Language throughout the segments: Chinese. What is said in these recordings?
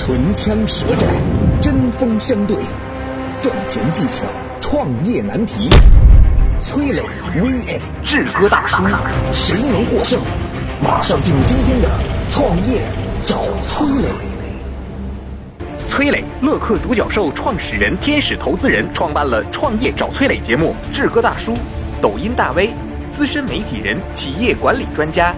唇枪舌战，针锋相对，赚钱技巧，创业难题。崔磊 vs 志哥大叔，谁能获胜？马上进入今天的创业找崔磊。崔磊，乐客独角兽创始人、天使投资人，创办了《创业找崔磊》节目。志哥大叔，抖音大 V，资深媒体人，企业管理专家。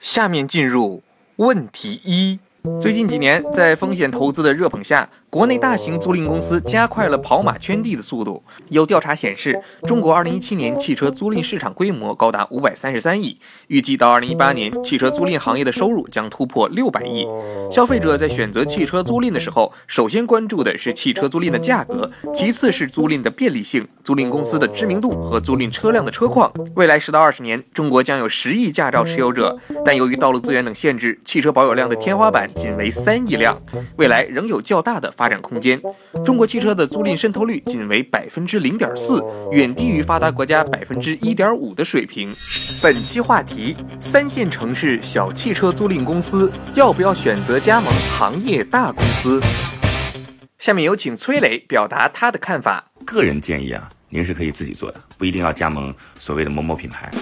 下面进入问题一。最近几年，在风险投资的热捧下，国内大型租赁公司加快了跑马圈地的速度。有调查显示，中国2017年汽车租赁市场规模高达533亿，预计到2018年，汽车租赁行业的收入将突破600亿。消费者在选择汽车租赁的时候，首先关注的是汽车租赁的价格，其次是租赁的便利性、租赁公司的知名度和租赁车辆的车况。未来十到二十年，中国将有十亿驾照持有者，但由于道路资源等限制，汽车保有量的天花板。仅为三亿辆，未来仍有较大的发发展空间。中国汽车的租赁渗透率仅为百分之零点四，远低于发达国家百分之一点五的水平。本期话题：三线城市小汽车租赁公司要不要选择加盟行业大公司？下面有请崔磊表达他的看法。个人建议啊，您是可以自己做的，不一定要加盟所谓的某某品牌。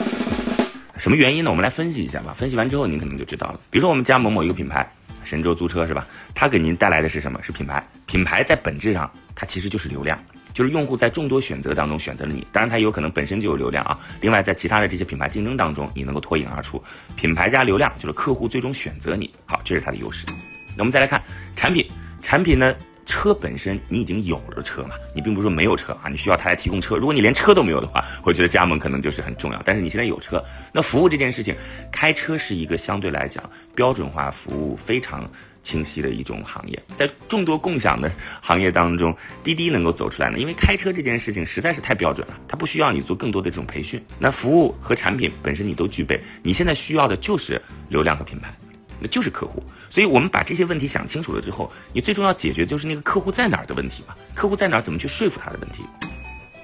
什么原因呢？我们来分析一下吧。分析完之后，您可能就知道了。比如说，我们加盟某一个品牌。神州租车是吧？它给您带来的是什么？是品牌。品牌在本质上，它其实就是流量，就是用户在众多选择当中选择了你。当然，它也有可能本身就有流量啊。另外，在其他的这些品牌竞争当中，你能够脱颖而出。品牌加流量，就是客户最终选择你。好，这是它的优势。那我们再来看产品，产品呢？车本身你已经有了车嘛，你并不是说没有车啊，你需要他来提供车。如果你连车都没有的话，我觉得加盟可能就是很重要。但是你现在有车，那服务这件事情，开车是一个相对来讲标准化、服务非常清晰的一种行业。在众多共享的行业当中，滴滴能够走出来呢，因为开车这件事情实在是太标准了，它不需要你做更多的这种培训。那服务和产品本身你都具备，你现在需要的就是流量和品牌。那就是客户，所以我们把这些问题想清楚了之后，你最终要解决就是那个客户在哪儿的问题嘛？客户在哪儿，怎么去说服他的问题？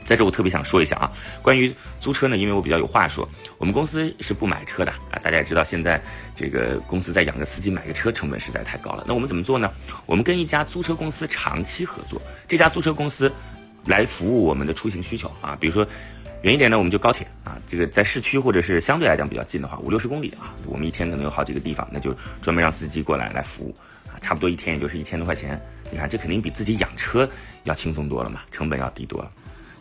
在这我特别想说一下啊，关于租车呢，因为我比较有话说，我们公司是不买车的啊。大家也知道，现在这个公司在养个司机、买个车成本实在太高了。那我们怎么做呢？我们跟一家租车公司长期合作，这家租车公司来服务我们的出行需求啊，比如说。远一点呢，我们就高铁啊，这个在市区或者是相对来讲比较近的话，五六十公里啊，我们一天可能有好几个地方，那就专门让司机过来来服务啊，差不多一天也就是一千多块钱，你看这肯定比自己养车要轻松多了嘛，成本要低多了。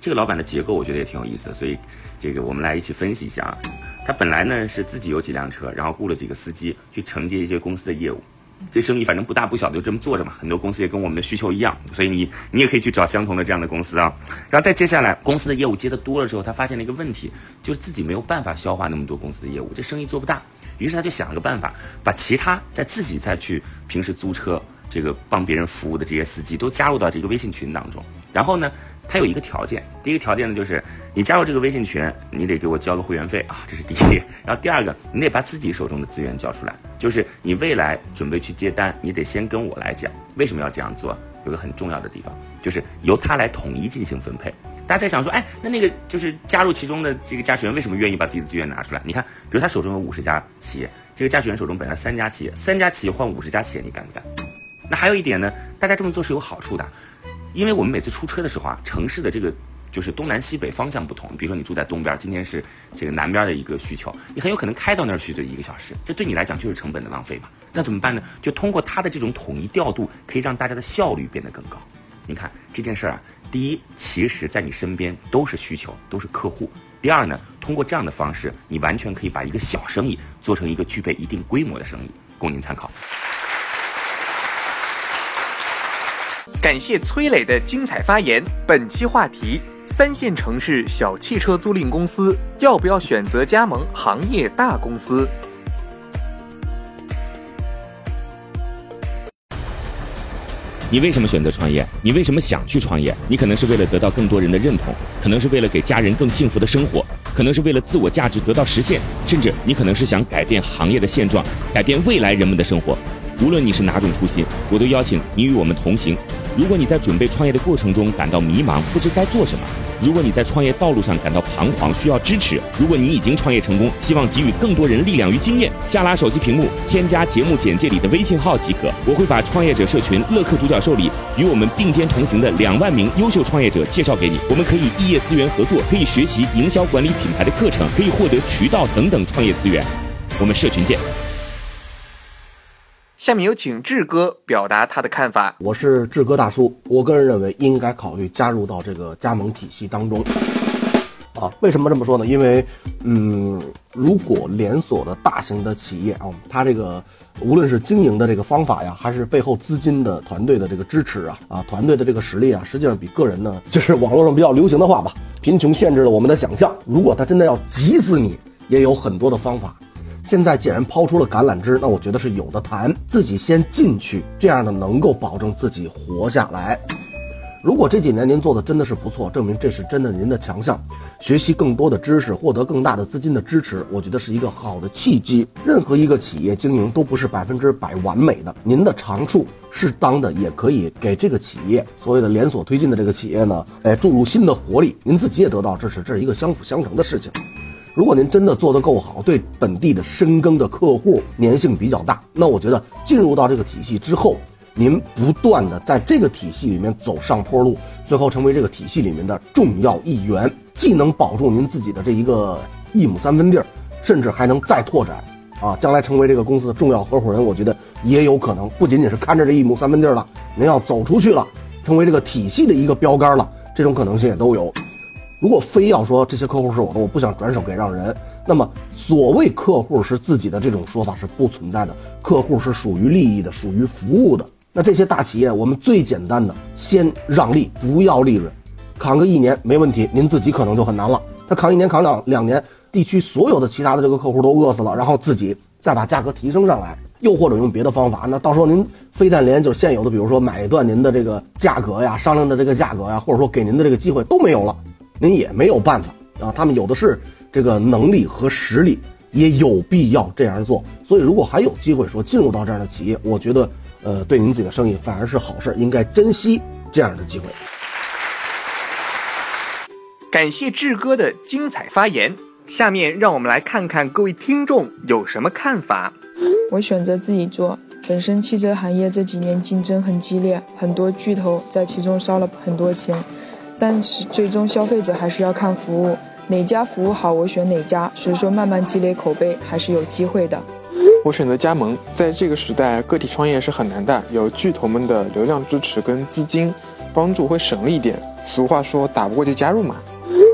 这个老板的结构我觉得也挺有意思的，所以这个我们来一起分析一下啊。他本来呢是自己有几辆车，然后雇了几个司机去承接一些公司的业务。这生意反正不大不小，就这么做着嘛。很多公司也跟我们的需求一样，所以你你也可以去找相同的这样的公司啊。然后再接下来，公司的业务接的多了之后，他发现了一个问题，就是自己没有办法消化那么多公司的业务，这生意做不大。于是他就想了个办法，把其他在自己再去平时租车这个帮别人服务的这些司机都加入到这个微信群当中。然后呢？它有一个条件，第一个条件呢，就是你加入这个微信群，你得给我交个会员费 啊，这是第一。然后第二个，你得把自己手中的资源交出来，就是你未来准备去接单，你得先跟我来讲为什么要这样做。有个很重要的地方，就是由他来统一进行分配。大家在想说，哎，那那个就是加入其中的这个驾驶员为什么愿意把自己的资源拿出来？你看，比如他手中有五十家企业，这个驾驶员手中本来三家企业，三家企业换五十家企业，你干不干？那还有一点呢，大家这么做是有好处的。因为我们每次出车的时候啊，城市的这个就是东南西北方向不同。比如说你住在东边，今天是这个南边的一个需求，你很有可能开到那儿去就一个小时，这对你来讲就是成本的浪费嘛。那怎么办呢？就通过它的这种统一调度，可以让大家的效率变得更高。你看这件事儿啊，第一，其实在你身边都是需求，都是客户；第二呢，通过这样的方式，你完全可以把一个小生意做成一个具备一定规模的生意，供您参考。感谢崔磊的精彩发言。本期话题：三线城市小汽车租赁公司要不要选择加盟行业大公司？你为什么选择创业？你为什么想去创业？你可能是为了得到更多人的认同，可能是为了给家人更幸福的生活，可能是为了自我价值得到实现，甚至你可能是想改变行业的现状，改变未来人们的生活。无论你是哪种初心，我都邀请你与我们同行。如果你在准备创业的过程中感到迷茫，不知该做什么，如果你在创业道路上感到彷徨，需要支持；如果你已经创业成功，希望给予更多人力量与经验，下拉手机屏幕，添加节目简介里的微信号即可。我会把创业者社群乐客独角兽里与我们并肩同行的两万名优秀创业者介绍给你。我们可以异业资源合作，可以学习营销管理品牌的课程，可以获得渠道等等创业资源。我们社群见。下面有请志哥表达他的看法。我是志哥大叔，我个人认为应该考虑加入到这个加盟体系当中。啊，为什么这么说呢？因为，嗯，如果连锁的大型的企业啊，它这个无论是经营的这个方法呀，还是背后资金的团队的这个支持啊，啊，团队的这个实力啊，实际上比个人呢，就是网络上比较流行的话吧，贫穷限制了我们的想象。如果他真的要急死你，也有很多的方法。现在既然抛出了橄榄枝，那我觉得是有的谈，自己先进去，这样呢能够保证自己活下来。如果这几年您做的真的是不错，证明这是真的您的强项，学习更多的知识，获得更大的资金的支持，我觉得是一个好的契机。任何一个企业经营都不是百分之百完美的，您的长处适当的也可以给这个企业所谓的连锁推进的这个企业呢，哎注入新的活力，您自己也得到支持，这是一个相辅相成的事情。如果您真的做得够好，对本地的深耕的客户粘性比较大，那我觉得进入到这个体系之后，您不断的在这个体系里面走上坡路，最后成为这个体系里面的重要一员，既能保住您自己的这一个一亩三分地儿，甚至还能再拓展，啊，将来成为这个公司的重要合伙人，我觉得也有可能，不仅仅是看着这一亩三分地儿了，您要走出去了，成为这个体系的一个标杆了，这种可能性也都有。如果非要说这些客户是我的，我不想转手给让人，那么所谓客户是自己的这种说法是不存在的。客户是属于利益的，属于服务的。那这些大企业，我们最简单的先让利，不要利润，扛个一年没问题。您自己可能就很难了。他扛一年，扛两两年，地区所有的其他的这个客户都饿死了，然后自己再把价格提升上来，又或者用别的方法，那到时候您非但连就是现有的，比如说买断您的这个价格呀，商量的这个价格呀，或者说给您的这个机会都没有了。您也没有办法啊，他们有的是这个能力和实力，也有必要这样做。所以，如果还有机会说进入到这样的企业，我觉得，呃，对您自己的生意反而是好事，应该珍惜这样的机会。感谢志哥的精彩发言，下面让我们来看看各位听众有什么看法。我选择自己做，本身汽车行业这几年竞争很激烈，很多巨头在其中烧了很多钱。但是最终消费者还是要看服务，哪家服务好我选哪家。所以说慢慢积累口碑还是有机会的。我选择加盟，在这个时代个体创业是很难的，有巨头们的流量支持跟资金帮助会省力一点。俗话说打不过就加入嘛。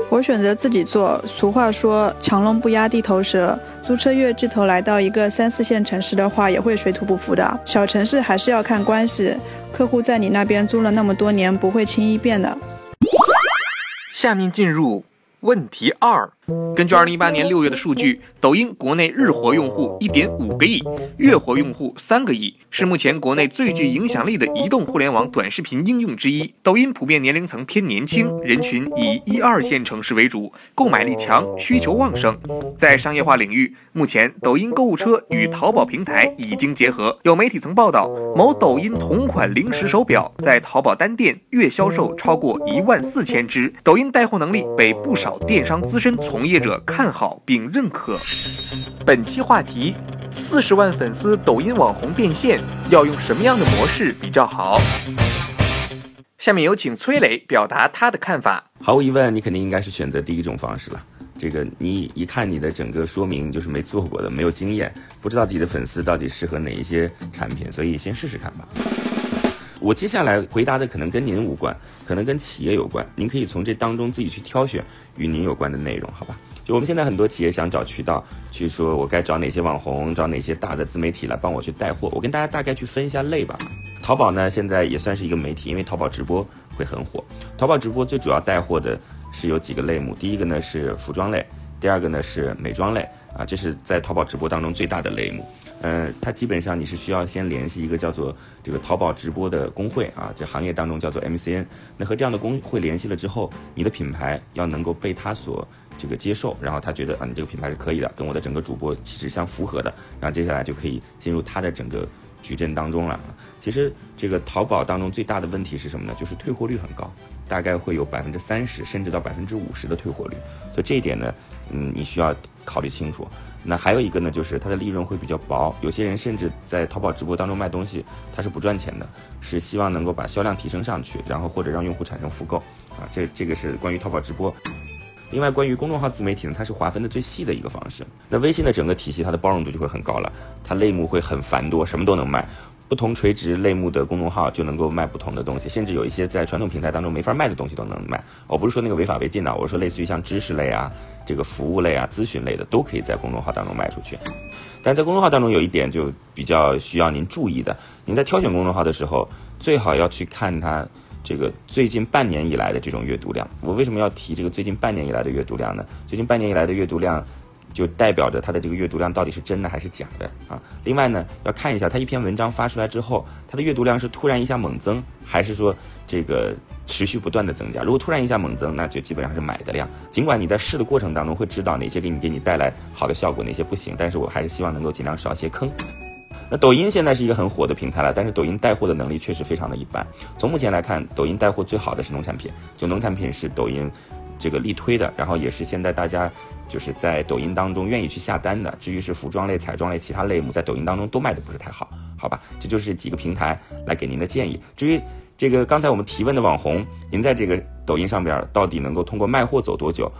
我选择自己做，俗话说强龙不压地头蛇，租车越巨头来到一个三四线城市的话也会水土不服的。小城市还是要看关系，客户在你那边租了那么多年不会轻易变的。下面进入问题二。根据二零一八年六月的数据，抖音国内日活用户一点五个亿，月活用户三个亿，是目前国内最具影响力的移动互联网短视频应用之一。抖音普遍年龄层偏年轻，人群以一二线城市为主，购买力强，需求旺盛。在商业化领域，目前抖音购物车与淘宝平台已经结合。有媒体曾报道，某抖音同款零食手表在淘宝单店月销售超过一万四千只，抖音带货能力被不少电商资深从从业者看好并认可。本期话题：四十万粉丝抖音网红变现要用什么样的模式比较好？下面有请崔磊表达他的看法。毫无疑问，你肯定应该是选择第一种方式了。这个你一看你的整个说明就是没做过的，没有经验，不知道自己的粉丝到底适合哪一些产品，所以先试试看吧。我接下来回答的可能跟您无关，可能跟企业有关。您可以从这当中自己去挑选与您有关的内容，好吧？就我们现在很多企业想找渠道，去说我该找哪些网红，找哪些大的自媒体来帮我去带货。我跟大家大概去分一下类吧。淘宝呢，现在也算是一个媒体，因为淘宝直播会很火。淘宝直播最主要带货的是有几个类目，第一个呢是服装类，第二个呢是美妆类，啊，这是在淘宝直播当中最大的类目。呃，它基本上你是需要先联系一个叫做这个淘宝直播的工会啊，这行业当中叫做 MCN。那和这样的工会联系了之后，你的品牌要能够被他所这个接受，然后他觉得啊，你这个品牌是可以的，跟我的整个主播气质相符合的，然后接下来就可以进入他的整个矩阵当中了。其实这个淘宝当中最大的问题是什么呢？就是退货率很高，大概会有百分之三十甚至到百分之五十的退货率。所以这一点呢，嗯，你需要考虑清楚。那还有一个呢，就是它的利润会比较薄。有些人甚至在淘宝直播当中卖东西，它是不赚钱的，是希望能够把销量提升上去，然后或者让用户产生复购啊。这这个是关于淘宝直播。另外，关于公众号自媒体呢，它是划分的最细的一个方式。那微信的整个体系，它的包容度就会很高了，它类目会很繁多，什么都能卖。不同垂直类目的公众号就能够卖不同的东西，甚至有一些在传统平台当中没法卖的东西都能卖。我不是说那个违法违禁的，我说类似于像知识类啊、这个服务类啊、咨询类的，都可以在公众号当中卖出去。但在公众号当中有一点就比较需要您注意的，您在挑选公众号的时候，最好要去看它这个最近半年以来的这种阅读量。我为什么要提这个最近半年以来的阅读量呢？最近半年以来的阅读量。就代表着它的这个阅读量到底是真的还是假的啊？另外呢，要看一下它一篇文章发出来之后，它的阅读量是突然一下猛增，还是说这个持续不断的增加？如果突然一下猛增，那就基本上是买的量。尽管你在试的过程当中会知道哪些给你给你带来好的效果，哪些不行，但是我还是希望能够尽量少些坑。那抖音现在是一个很火的平台了，但是抖音带货的能力确实非常的一般。从目前来看，抖音带货最好的是农产品，就农产品是抖音。这个力推的，然后也是现在大家就是在抖音当中愿意去下单的。至于是服装类、彩妆类其他类目，在抖音当中都卖的不是太好，好吧？这就是几个平台来给您的建议。至于这个刚才我们提问的网红，您在这个抖音上边到底能够通过卖货走多久？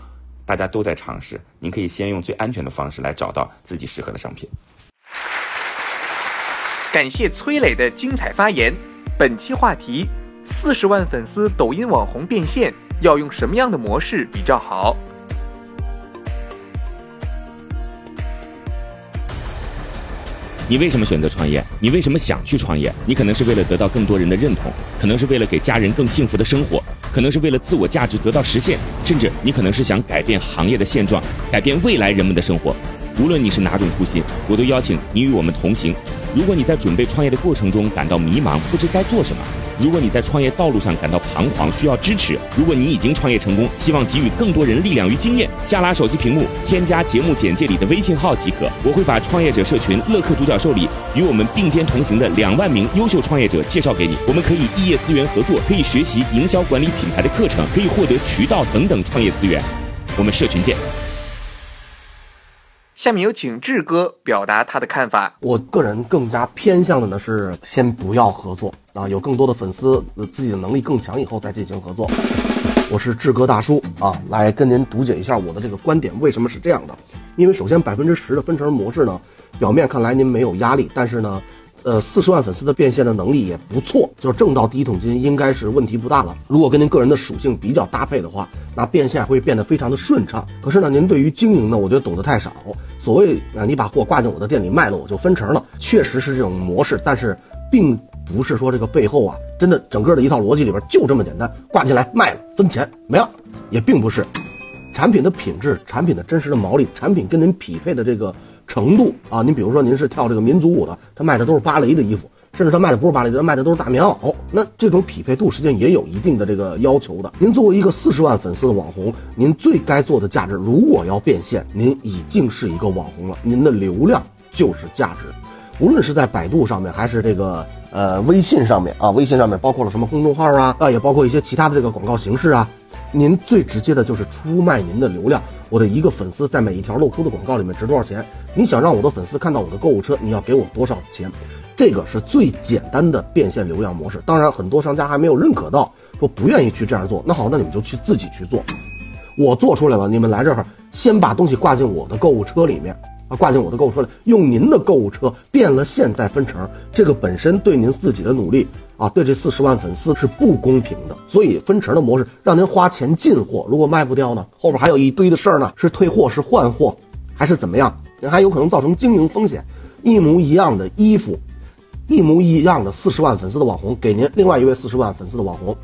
大家都在尝试，您可以先用最安全的方式来找到自己适合的商品。感谢崔磊的精彩发言。本期话题：四十万粉丝抖音网红变现。要用什么样的模式比较好？你为什么选择创业？你为什么想去创业？你可能是为了得到更多人的认同，可能是为了给家人更幸福的生活，可能是为了自我价值得到实现，甚至你可能是想改变行业的现状，改变未来人们的生活。无论你是哪种初心，我都邀请你与我们同行。如果你在准备创业的过程中感到迷茫，不知该做什么。如果你在创业道路上感到彷徨，需要支持；如果你已经创业成功，希望给予更多人力量与经验，下拉手机屏幕，添加节目简介里的微信号即可。我会把创业者社群乐客独角兽里与我们并肩同行的两万名优秀创业者介绍给你。我们可以异业资源合作，可以学习营销管理品牌的课程，可以获得渠道等等创业资源。我们社群见。下面有请志哥表达他的看法。我个人更加偏向的呢是先不要合作啊，有更多的粉丝，自己的能力更强以后再进行合作。我是志哥大叔啊，来跟您读解一下我的这个观点为什么是这样的。因为首先百分之十的分成模式呢，表面看来您没有压力，但是呢。呃，四十万粉丝的变现的能力也不错，就是挣到第一桶金应该是问题不大了。如果跟您个人的属性比较搭配的话，那变现会变得非常的顺畅。可是呢，您对于经营呢，我觉得懂得太少。所谓啊，你把货挂进我的店里卖了，我就分成了，确实是这种模式，但是并不是说这个背后啊，真的整个的一套逻辑里边就这么简单，挂进来卖了分钱没了，也并不是。产品的品质、产品的真实的毛利、产品跟您匹配的这个。程度啊，您比如说您是跳这个民族舞的，他卖的都是芭蕾的衣服，甚至他卖的不是芭蕾的，卖的都是大棉袄。那这种匹配度实际上也有一定的这个要求的。您作为一个四十万粉丝的网红，您最该做的价值，如果要变现，您已经是一个网红了，您的流量就是价值。无论是在百度上面，还是这个呃微信上面啊，微信上面包括了什么公众号啊啊，也包括一些其他的这个广告形式啊。您最直接的就是出卖您的流量。我的一个粉丝在每一条露出的广告里面值多少钱？你想让我的粉丝看到我的购物车，你要给我多少钱？这个是最简单的变现流量模式。当然，很多商家还没有认可到，说不愿意去这样做。那好，那你们就去自己去做。我做出来了，你们来这儿先把东西挂进我的购物车里面啊，挂进我的购物车里，用您的购物车变了现再分成。这个本身对您自己的努力。啊，对这四十万粉丝是不公平的，所以分成的模式让您花钱进货，如果卖不掉呢，后边还有一堆的事儿呢，是退货是换货，还是怎么样？您还有可能造成经营风险。一模一样的衣服，一模一样的四十万粉丝的网红给您另外一位四十万粉丝的网红，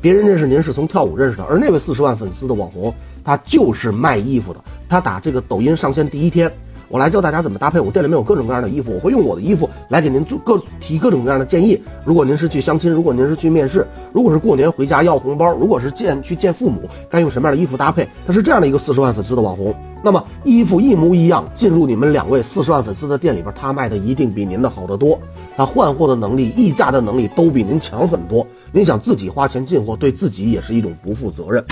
别人认识您是从跳舞认识的，而那位四十万粉丝的网红他就是卖衣服的，他打这个抖音上线第一天。我来教大家怎么搭配。我店里面有各种各样的衣服，我会用我的衣服来给您做各提各种各样的建议。如果您是去相亲，如果您是去面试，如果是过年回家要红包，如果是见去见父母，该用什么样的衣服搭配？他是这样的一个四十万粉丝的网红。那么衣服一模一样，进入你们两位四十万粉丝的店里边，他卖的一定比您的好得多。他换货的能力、议价的能力都比您强很多。您想自己花钱进货，对自己也是一种不负责任。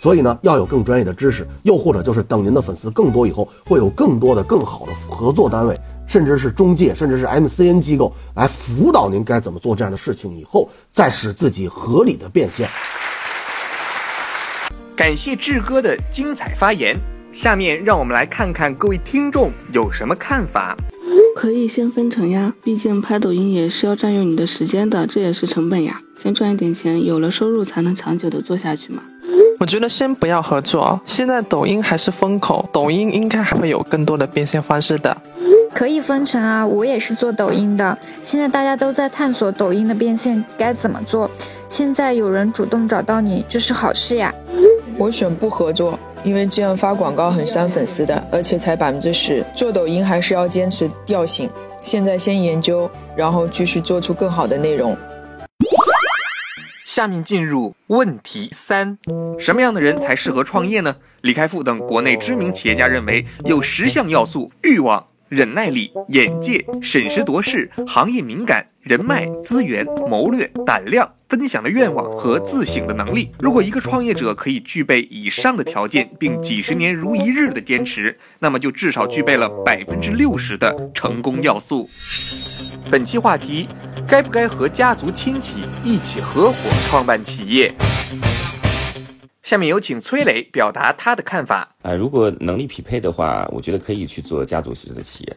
所以呢，要有更专业的知识，又或者就是等您的粉丝更多以后，会有更多的、更好的合作单位，甚至是中介，甚至是 MCN 机构来辅导您该怎么做这样的事情，以后再使自己合理的变现。感谢志哥的精彩发言。下面让我们来看看各位听众有什么看法。可以先分成呀，毕竟拍抖音也是要占用你的时间的，这也是成本呀。先赚一点钱，有了收入才能长久的做下去嘛。我觉得先不要合作，现在抖音还是风口，抖音应该还会有更多的变现方式的。可以分成啊，我也是做抖音的，现在大家都在探索抖音的变现该怎么做。现在有人主动找到你，这是好事呀。我选不合作。因为这样发广告很伤粉丝的，而且才百分之十。做抖音还是要坚持调性。现在先研究，然后继续做出更好的内容。下面进入问题三：什么样的人才适合创业呢？李开复等国内知名企业家认为，有十项要素：欲望。忍耐力、眼界、审时度势、行业敏感、人脉资源、谋略、胆量、分享的愿望和自省的能力。如果一个创业者可以具备以上的条件，并几十年如一日的坚持，那么就至少具备了百分之六十的成功要素。本期话题：该不该和家族亲戚一起合伙创办企业？下面有请崔磊表达他的看法。啊，如果能力匹配的话，我觉得可以去做家族式的企业。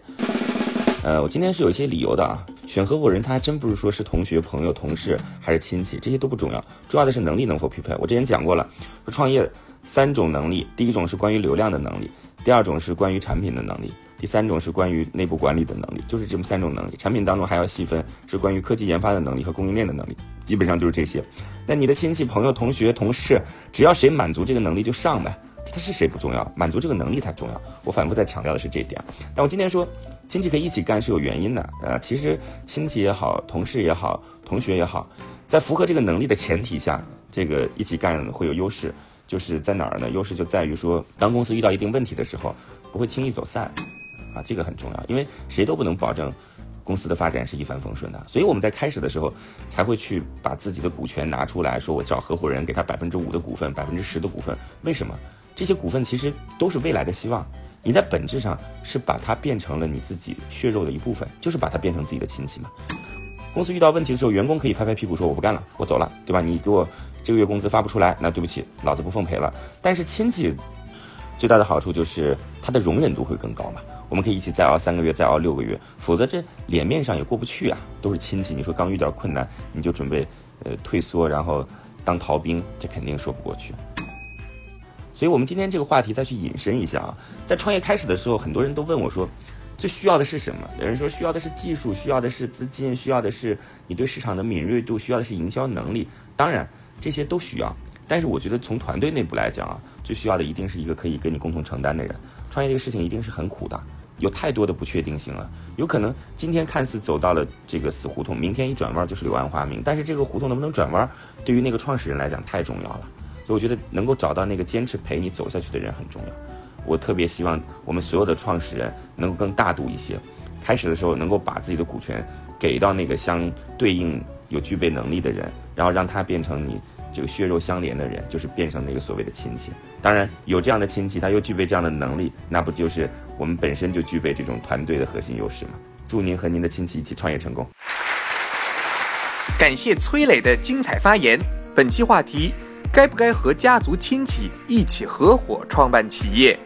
呃，我今天是有一些理由的啊。选合伙人，他还真不是说是同学、朋友、同事还是亲戚，这些都不重要，重要的是能力能否匹配。我之前讲过了，说创业三种能力，第一种是关于流量的能力，第二种是关于产品的能力。第三种是关于内部管理的能力，就是这么三种能力。产品当中还要细分，是关于科技研发的能力和供应链的能力，基本上就是这些。那你的亲戚、朋友、同学、同事，只要谁满足这个能力就上呗，他是谁不重要，满足这个能力才重要。我反复在强调的是这一点。但我今天说亲戚可以一起干是有原因的，呃，其实亲戚也好，同事也好，同学也好，在符合这个能力的前提下，这个一起干会有优势，就是在哪儿呢？优势就在于说，当公司遇到一定问题的时候，不会轻易走散。啊，这个很重要，因为谁都不能保证公司的发展是一帆风顺的，所以我们在开始的时候才会去把自己的股权拿出来说，我找合伙人给他百分之五的股份，百分之十的股份。为什么？这些股份其实都是未来的希望，你在本质上是把它变成了你自己血肉的一部分，就是把它变成自己的亲戚嘛。公司遇到问题的时候，员工可以拍拍屁股说我不干了，我走了，对吧？你给我这个月工资发不出来，那对不起，老子不奉陪了。但是亲戚最大的好处就是他的容忍度会更高嘛。我们可以一起再熬三个月，再熬六个月，否则这脸面上也过不去啊。都是亲戚，你说刚遇到困难你就准备呃退缩，然后当逃兵，这肯定说不过去。所以，我们今天这个话题再去引申一下啊，在创业开始的时候，很多人都问我说，最需要的是什么？有人说需要的是技术，需要的是资金，需要的是你对市场的敏锐度，需要的是营销能力。当然，这些都需要，但是我觉得从团队内部来讲啊，最需要的一定是一个可以跟你共同承担的人。创业这个事情一定是很苦的。有太多的不确定性了，有可能今天看似走到了这个死胡同，明天一转弯就是柳暗花明。但是这个胡同能不能转弯，对于那个创始人来讲太重要了。所以我觉得能够找到那个坚持陪你走下去的人很重要。我特别希望我们所有的创始人能够更大度一些，开始的时候能够把自己的股权给到那个相对应有具备能力的人，然后让他变成你。这个血肉相连的人，就是变成那个所谓的亲戚。当然，有这样的亲戚，他又具备这样的能力，那不就是我们本身就具备这种团队的核心优势吗？祝您和您的亲戚一起创业成功。感谢崔磊的精彩发言。本期话题：该不该和家族亲戚一起合伙创办企业？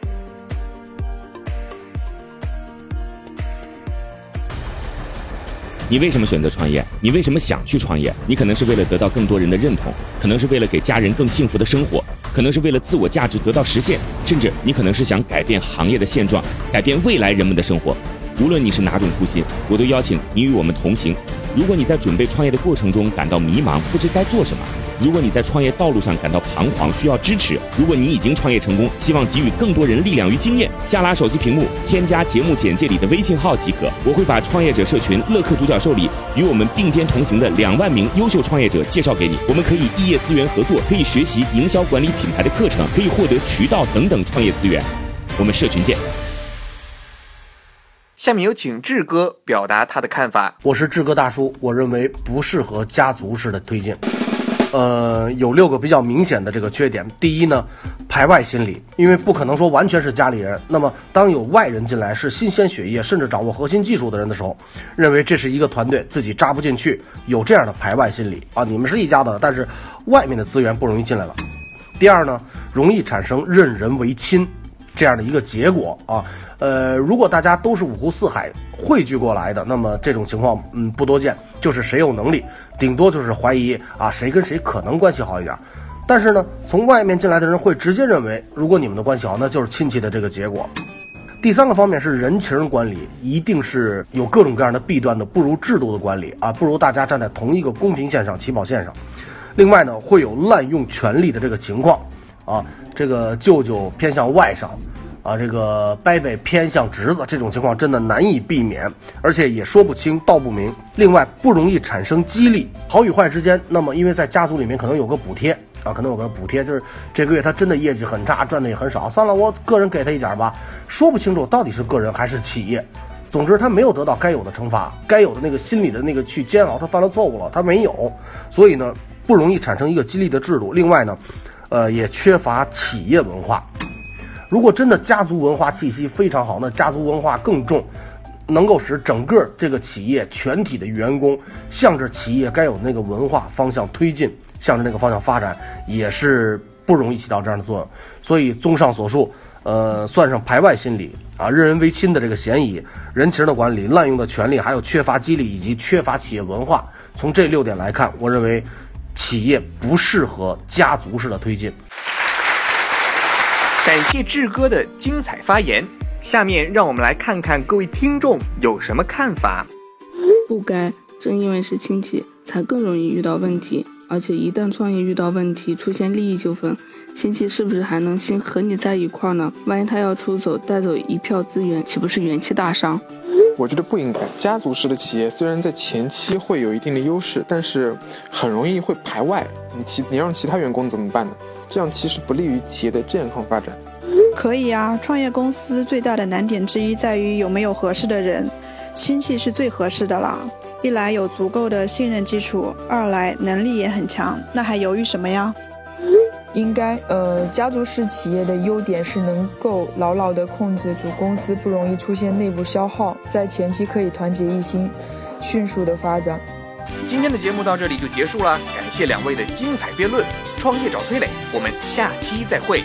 你为什么选择创业？你为什么想去创业？你可能是为了得到更多人的认同，可能是为了给家人更幸福的生活，可能是为了自我价值得到实现，甚至你可能是想改变行业的现状，改变未来人们的生活。无论你是哪种初心，我都邀请你与我们同行。如果你在准备创业的过程中感到迷茫，不知该做什么。如果你在创业道路上感到彷徨，需要支持；如果你已经创业成功，希望给予更多人力量与经验，下拉手机屏幕，添加节目简介里的微信号即可。我会把创业者社群乐客独角兽里与我们并肩同行的两万名优秀创业者介绍给你。我们可以异业资源合作，可以学习营销管理品牌的课程，可以获得渠道等等创业资源。我们社群见。下面有请志哥表达他的看法。我是志哥大叔，我认为不适合家族式的推进。呃，有六个比较明显的这个缺点。第一呢，排外心理，因为不可能说完全是家里人。那么，当有外人进来是新鲜血液，甚至掌握核心技术的人的时候，认为这是一个团队，自己扎不进去，有这样的排外心理啊。你们是一家的，但是外面的资源不容易进来了。第二呢，容易产生任人唯亲这样的一个结果啊。呃，如果大家都是五湖四海汇聚过来的，那么这种情况嗯不多见，就是谁有能力。顶多就是怀疑啊，谁跟谁可能关系好一点，但是呢，从外面进来的人会直接认为，如果你们的关系好，那就是亲戚的这个结果。第三个方面是人情管理，一定是有各种各样的弊端的，不如制度的管理啊，不如大家站在同一个公平线上、起跑线上。另外呢，会有滥用权力的这个情况啊，这个舅舅偏向外甥。啊，这个伯伯偏向侄子，这种情况真的难以避免，而且也说不清道不明。另外，不容易产生激励，好与坏之间。那么，因为在家族里面可能有个补贴啊，可能有个补贴，就是这个月他真的业绩很差，赚的也很少，算了，我个人给他一点吧。说不清楚到底是个人还是企业。总之，他没有得到该有的惩罚，该有的那个心理的那个去煎熬，他犯了错误了，他没有，所以呢，不容易产生一个激励的制度。另外呢，呃，也缺乏企业文化。如果真的家族文化气息非常好，那家族文化更重，能够使整个这个企业全体的员工向着企业该有那个文化方向推进，向着那个方向发展，也是不容易起到这样的作用。所以，综上所述，呃，算上排外心理啊、任人唯亲的这个嫌疑、人情的管理、滥用的权利，还有缺乏激励以及缺乏企业文化，从这六点来看，我认为企业不适合家族式的推进。感谢志哥的精彩发言。下面让我们来看看各位听众有什么看法。不该，正因为是亲戚，才更容易遇到问题。而且一旦创业遇到问题，出现利益纠纷，亲戚是不是还能心和你在一块儿呢？万一他要出走，带走一票资源，岂不是元气大伤？我觉得不应该。家族式的企业虽然在前期会有一定的优势，但是很容易会排外。你其你让其他员工怎么办呢？这样其实不利于企业的健康发展。可以啊，创业公司最大的难点之一在于有没有合适的人，亲戚是最合适的啦。一来有足够的信任基础，二来能力也很强，那还犹豫什么呀？应该，呃，家族式企业的优点是能够牢牢地控制住公司，不容易出现内部消耗，在前期可以团结一心，迅速的发展。今天的节目到这里就结束了，感谢两位的精彩辩论。创业找崔磊，我们下期再会。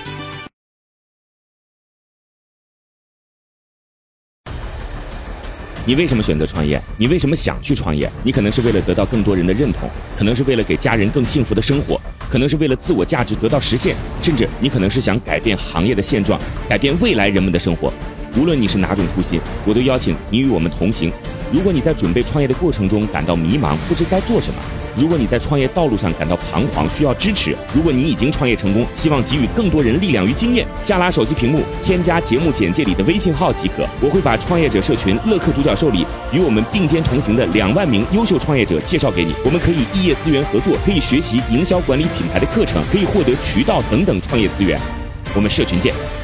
你为什么选择创业？你为什么想去创业？你可能是为了得到更多人的认同，可能是为了给家人更幸福的生活，可能是为了自我价值得到实现，甚至你可能是想改变行业的现状，改变未来人们的生活。无论你是哪种初心，我都邀请你与我们同行。如果你在准备创业的过程中感到迷茫，不知该做什么；如果你在创业道路上感到彷徨，需要支持；如果你已经创业成功，希望给予更多人力量与经验，下拉手机屏幕，添加节目简介里的微信号即可。我会把创业者社群乐客独角兽里与我们并肩同行的两万名优秀创业者介绍给你。我们可以异业资源合作，可以学习营销管理品牌的课程，可以获得渠道等等创业资源。我们社群见。